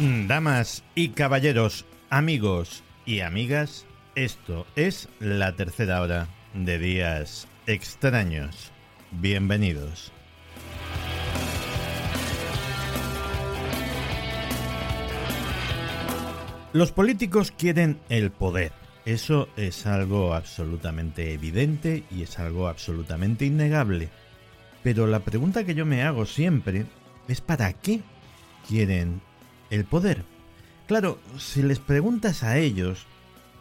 Damas y caballeros, amigos y amigas, esto es la tercera hora de días extraños. Bienvenidos. Los políticos quieren el poder. Eso es algo absolutamente evidente y es algo absolutamente innegable. Pero la pregunta que yo me hago siempre es ¿para qué quieren el poder? Claro, si les preguntas a ellos,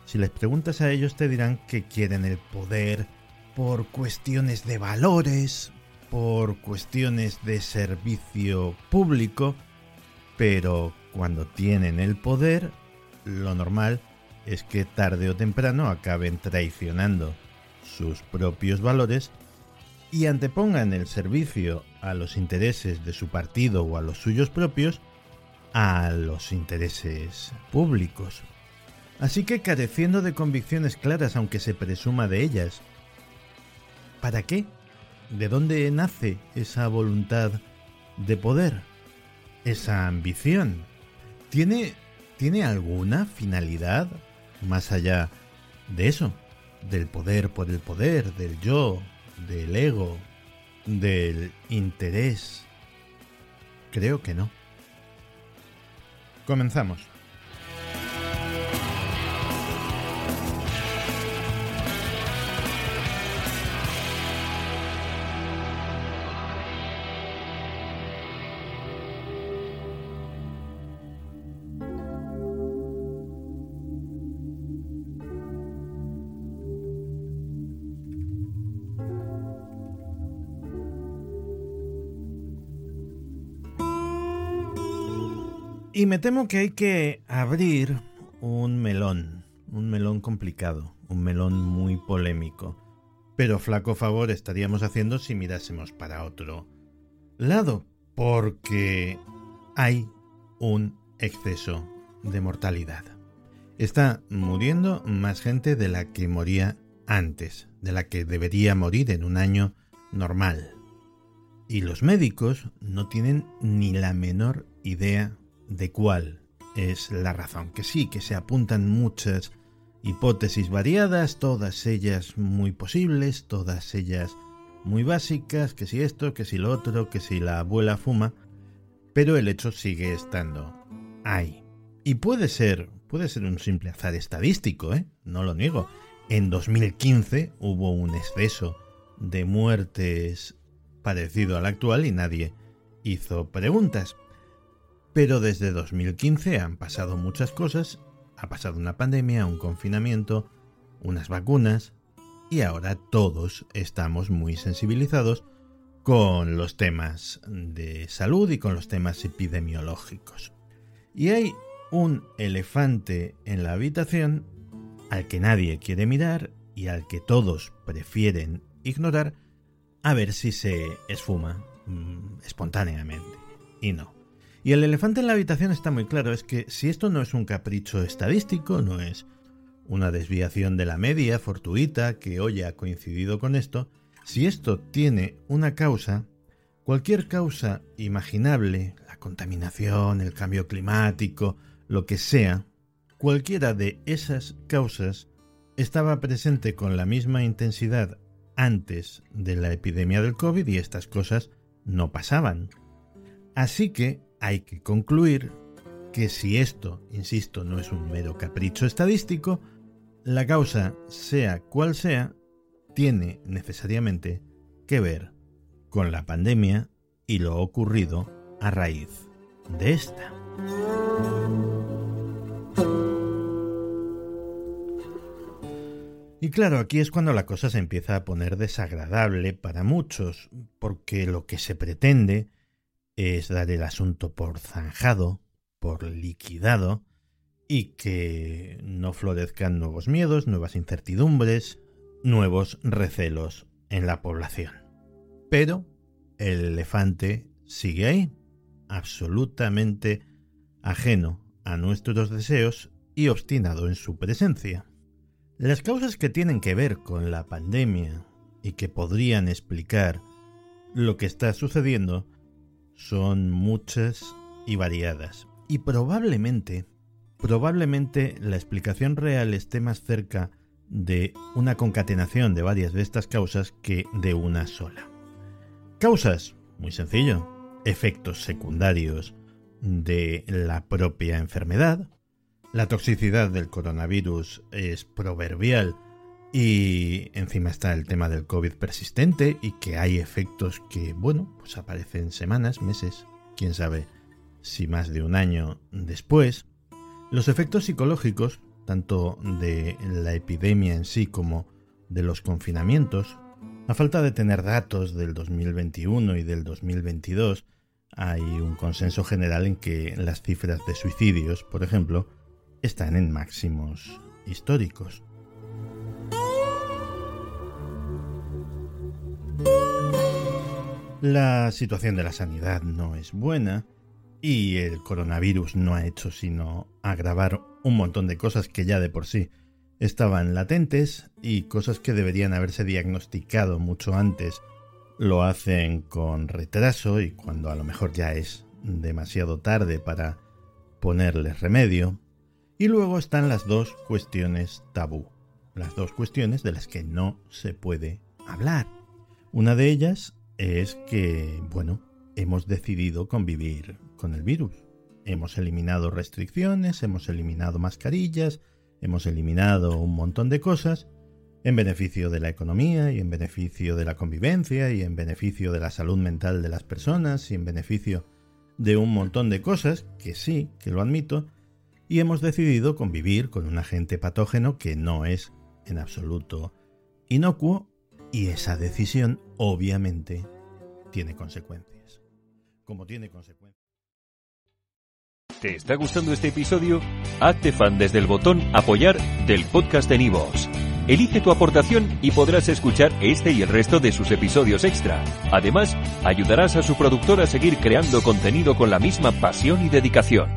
si les preguntas a ellos te dirán que quieren el poder por cuestiones de valores, por cuestiones de servicio público, pero cuando tienen el poder lo normal es que tarde o temprano acaben traicionando sus propios valores y antepongan el servicio a los intereses de su partido o a los suyos propios a los intereses públicos. Así que careciendo de convicciones claras aunque se presuma de ellas, ¿para qué? ¿De dónde nace esa voluntad de poder? Esa ambición. ¿Tiene ¿Tiene alguna finalidad más allá de eso? Del poder por el poder, del yo, del ego, del interés. Creo que no. Comenzamos. Y me temo que hay que abrir un melón, un melón complicado, un melón muy polémico. Pero flaco favor estaríamos haciendo si mirásemos para otro lado, porque hay un exceso de mortalidad. Está muriendo más gente de la que moría antes, de la que debería morir en un año normal. Y los médicos no tienen ni la menor idea de cuál es la razón. Que sí, que se apuntan muchas hipótesis variadas, todas ellas muy posibles, todas ellas muy básicas, que si esto, que si lo otro, que si la abuela fuma, pero el hecho sigue estando ahí. Y puede ser, puede ser un simple azar estadístico, ¿eh? No lo niego. En 2015 hubo un exceso de muertes parecido al actual y nadie hizo preguntas. Pero desde 2015 han pasado muchas cosas, ha pasado una pandemia, un confinamiento, unas vacunas, y ahora todos estamos muy sensibilizados con los temas de salud y con los temas epidemiológicos. Y hay un elefante en la habitación al que nadie quiere mirar y al que todos prefieren ignorar a ver si se esfuma mm, espontáneamente. Y no. Y el elefante en la habitación está muy claro, es que si esto no es un capricho estadístico, no es una desviación de la media fortuita que hoy ha coincidido con esto, si esto tiene una causa, cualquier causa imaginable, la contaminación, el cambio climático, lo que sea, cualquiera de esas causas estaba presente con la misma intensidad antes de la epidemia del COVID y estas cosas no pasaban. Así que hay que concluir que si esto, insisto, no es un mero capricho estadístico, la causa, sea cual sea, tiene necesariamente que ver con la pandemia y lo ocurrido a raíz de esta. Y claro, aquí es cuando la cosa se empieza a poner desagradable para muchos, porque lo que se pretende es dar el asunto por zanjado, por liquidado, y que no florezcan nuevos miedos, nuevas incertidumbres, nuevos recelos en la población. Pero el elefante sigue ahí, absolutamente ajeno a nuestros deseos y obstinado en su presencia. Las causas que tienen que ver con la pandemia y que podrían explicar lo que está sucediendo son muchas y variadas. Y probablemente, probablemente la explicación real esté más cerca de una concatenación de varias de estas causas que de una sola. Causas, muy sencillo, efectos secundarios de la propia enfermedad, la toxicidad del coronavirus es proverbial y encima está el tema del COVID persistente y que hay efectos que, bueno, pues aparecen semanas, meses, quién sabe si más de un año después. Los efectos psicológicos, tanto de la epidemia en sí como de los confinamientos, a falta de tener datos del 2021 y del 2022, hay un consenso general en que las cifras de suicidios, por ejemplo, están en máximos históricos. La situación de la sanidad no es buena y el coronavirus no ha hecho sino agravar un montón de cosas que ya de por sí estaban latentes y cosas que deberían haberse diagnosticado mucho antes lo hacen con retraso y cuando a lo mejor ya es demasiado tarde para ponerles remedio. Y luego están las dos cuestiones tabú, las dos cuestiones de las que no se puede hablar. Una de ellas es que, bueno, hemos decidido convivir con el virus. Hemos eliminado restricciones, hemos eliminado mascarillas, hemos eliminado un montón de cosas en beneficio de la economía y en beneficio de la convivencia y en beneficio de la salud mental de las personas y en beneficio de un montón de cosas que sí, que lo admito, y hemos decidido convivir con un agente patógeno que no es en absoluto inocuo y esa decisión obviamente tiene consecuencias. Como tiene consecuencias. ¿Te está gustando este episodio? Hazte fan desde el botón apoyar del podcast de Nivos. Elige tu aportación y podrás escuchar este y el resto de sus episodios extra. Además, ayudarás a su productor a seguir creando contenido con la misma pasión y dedicación.